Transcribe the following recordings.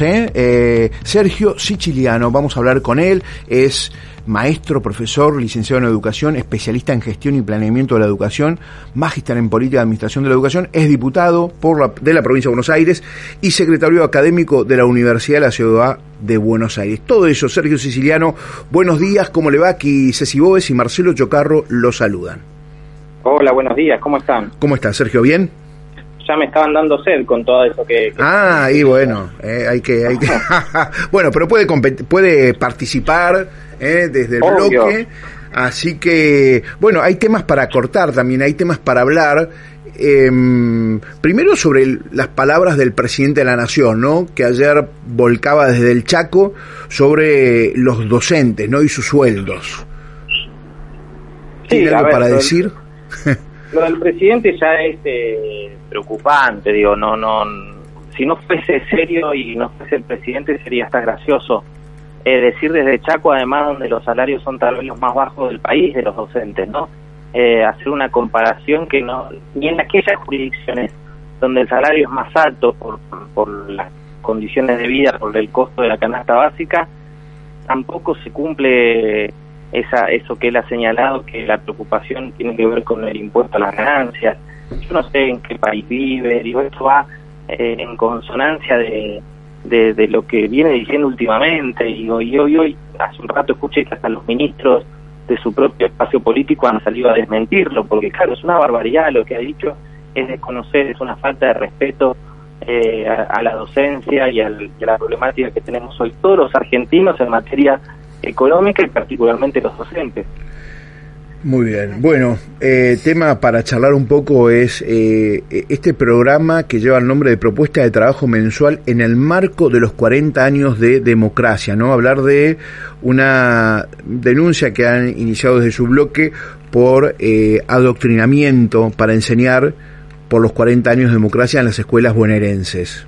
¿eh? Eh, Sergio Siciliano, vamos a hablar con él, es maestro, profesor, licenciado en educación, especialista en gestión y planeamiento de la educación, magíster en política de administración de la educación, es diputado por la, de la provincia de Buenos Aires y secretario académico de la Universidad de la Ciudad de Buenos Aires. Todo eso, Sergio Siciliano, buenos días, ¿cómo le va? Aquí Ceci Bóves y Marcelo Chocarro lo saludan. Hola, buenos días, ¿cómo están? ¿Cómo está, Sergio? ¿Bien? Ya me estaban dando sed con todo eso que... ah, y bueno, eh, hay que... Hay que bueno, pero puede, puede participar eh, desde el bloque, así que, bueno, hay temas para cortar también, hay temas para hablar. Em, primero sobre las palabras del presidente de la Nación, ¿no? Que ayer volcaba desde el Chaco sobre los docentes, ¿no? Y sus sueldos. ¿Tiene algo para decir? Lo del presidente ya es eh, preocupante, digo, no, no, si no fuese serio y no fuese el presidente sería hasta gracioso. Decir desde Chaco, además, donde los salarios son tal vez los más bajos del país de los docentes, ¿no? Eh, hacer una comparación que no, ni en aquellas jurisdicciones donde el salario es más alto por, por las condiciones de vida, por el costo de la canasta básica, tampoco se cumple esa, eso que él ha señalado, que la preocupación tiene que ver con el impuesto a las ganancias. Yo no sé en qué país vive, digo, esto va eh, en consonancia de, de, lo que viene diciendo últimamente. Y hoy, hoy, hace un rato escuché que hasta los ministros de su propio espacio político han salido a desmentirlo, porque claro, es una barbaridad lo que ha dicho, es desconocer, es una falta de respeto eh, a, la docencia y, a la problemática que tenemos hoy todos los argentinos en materia económica y particularmente los docentes. Muy bien. Bueno, eh, tema para charlar un poco es eh, este programa que lleva el nombre de Propuesta de Trabajo Mensual en el marco de los 40 años de democracia, ¿no? Hablar de una denuncia que han iniciado desde su bloque por eh, adoctrinamiento para enseñar por los 40 años de democracia en las escuelas bonaerenses.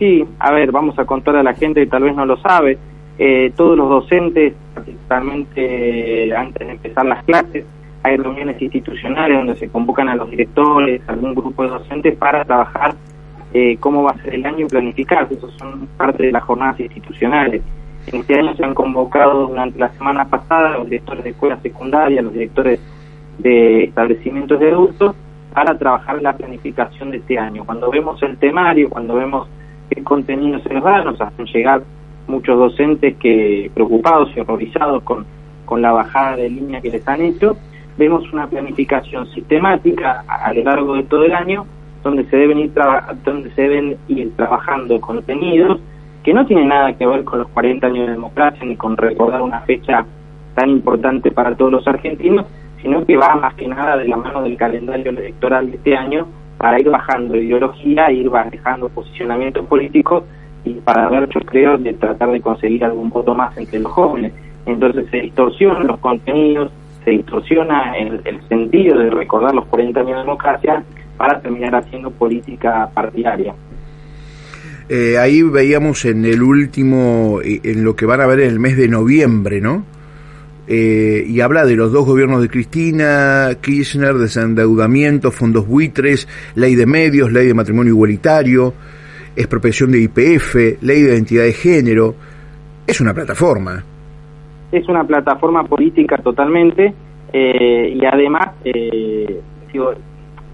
Sí, a ver, vamos a contar a la gente que tal vez no lo sabe eh, todos los docentes, particularmente antes de empezar las clases, hay reuniones institucionales donde se convocan a los directores, algún grupo de docentes para trabajar eh, cómo va a ser el año y planificar. Eso son parte de las jornadas institucionales. En este año se han convocado durante la semana pasada los directores de escuelas secundarias, los directores de establecimientos de adultos, para trabajar la planificación de este año. Cuando vemos el temario, cuando vemos qué contenido se nos da, nos hacen llegar muchos docentes que preocupados y horrorizados con, con la bajada de línea que les han hecho, vemos una planificación sistemática a, lo largo de todo el año donde se deben ir donde se deben ir trabajando contenidos que no tienen nada que ver con los 40 años de democracia ni con recordar una fecha tan importante para todos los argentinos, sino que va más que nada de la mano del calendario electoral de este año para ir bajando ideología ir bajando posicionamientos políticos y para ver, yo creo, de tratar de conseguir algún voto más entre los jóvenes. Entonces se distorsionan los contenidos, se distorsiona el, sentido de recordar los 40 años de democracia para terminar haciendo política partidaria. Eh, ahí veíamos en el último, eh, en lo que van a ver en el mes de noviembre, ¿no? Eh, y habla de los dos gobiernos de Cristina Kirchner, desendeudamiento, fondos buitres, ley de medios, ley de matrimonio igualitario, expropiación de IPF, ley de identidad de género. Es una plataforma. Es una plataforma política totalmente eh, y además eh,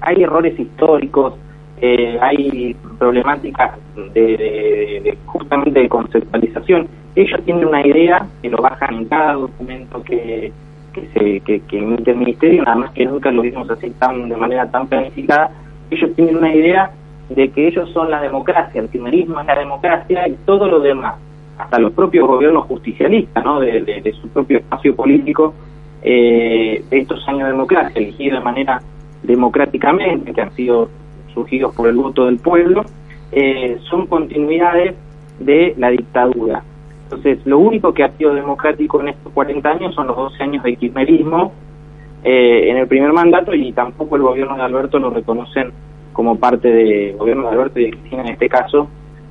hay errores históricos, eh, hay problemáticas de, justamente de conceptualización. Ellos tienen una idea que lo bajan en cada documento que, que, se, que, que emite el ministerio, nada más que nunca lo vimos así tan de manera tan planificada. Ellos tienen una idea de que ellos son la democracia, el primerismo es la democracia y todo lo demás, hasta los propios gobiernos justicialistas, ¿no? de, su propio espacio político, eh, de estos años de democracia, elegidos de manera democráticamente, que han sido surgidos por el voto del pueblo, eh, son continuidades de la dictadura. Entonces, lo único que ha sido democrático en estos 40 años son los 12 años de kirchnerismo eh, en el primer mandato y tampoco el gobierno de Alberto lo reconocen como parte del gobierno de Alberto y de Cristina en este caso,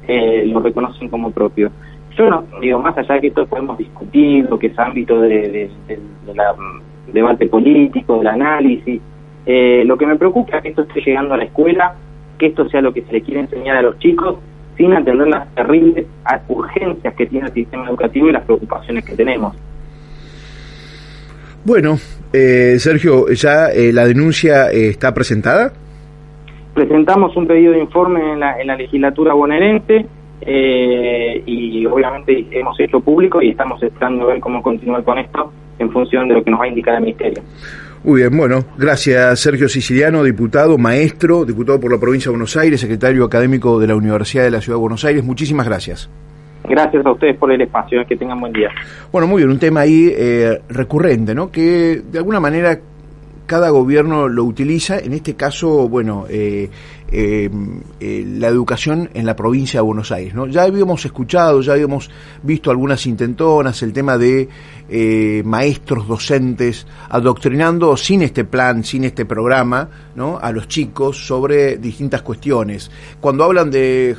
eh, lo reconocen como propio. Yo no, digo, más allá de que esto podemos discutir, lo que es ámbito de, la, mm, debate político, del análisis, eh, lo que me preocupa es que esto esté llegando a la escuela, que esto sea lo que se le quiere enseñar a los chicos sin atender las terribles urgencias que tiene el sistema educativo y las preocupaciones que tenemos. Bueno, eh, Sergio, ¿ya eh, la denuncia eh, está presentada? Presentamos un pedido de informe en la, en la legislatura bonaerense y obviamente hemos hecho público y estamos esperando ver cómo continuar con esto en función de lo que nos va a indicar el Ministerio. Muy bien, bueno, gracias Sergio Siciliano, diputado, maestro, diputado por la provincia de Buenos Aires, secretario académico de la Universidad de la Ciudad de Buenos Aires. Muchísimas gracias. Gracias a ustedes por el espacio, que tengan buen día. Bueno, muy bien, un tema ahí eh, recurrente, ¿no? Que de alguna manera cada gobierno lo utiliza, en este caso, bueno, eh, eh, eh, la educación en la provincia de Buenos Aires. ¿no? Ya habíamos escuchado, ya habíamos visto algunas intentonas, el tema de eh, maestros, docentes, adoctrinando sin este plan, sin este programa, ¿no? a los chicos sobre distintas cuestiones. Cuando hablan de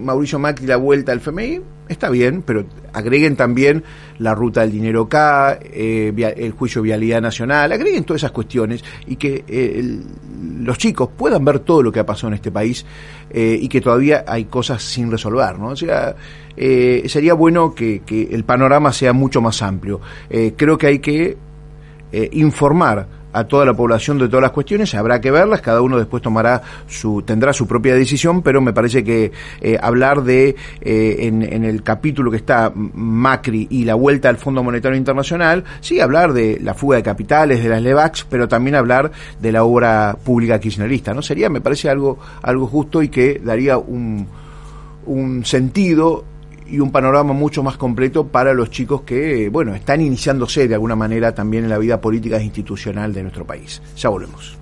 Mauricio Macri la vuelta al FMI, está bien, pero agreguen también la ruta del dinero acá, eh, el juicio de vialidad nacional, agreguen todas esas cuestiones y que eh, los chicos puedan ver todo lo que ha pasado en este país eh, y que todavía hay cosas sin resolver, ¿no? O sea, sería bueno que, que, el panorama sea mucho más amplio. creo que hay que informar a toda la población de todas las cuestiones, habrá que verlas, cada uno después tomará su, tendrá su propia decisión, pero me parece que eh, hablar de, eh, en, en, el capítulo que está Macri y la vuelta al Fondo Monetario Internacional, sí, hablar de la fuga de capitales, de las LEVAX, pero también hablar de la obra pública kirchnerista, ¿no? Sería, me parece algo, algo justo y que daría un, un sentido y un panorama mucho más completo para los chicos que, bueno, están iniciándose de alguna manera también en la vida política e institucional de nuestro país. Ya volvemos.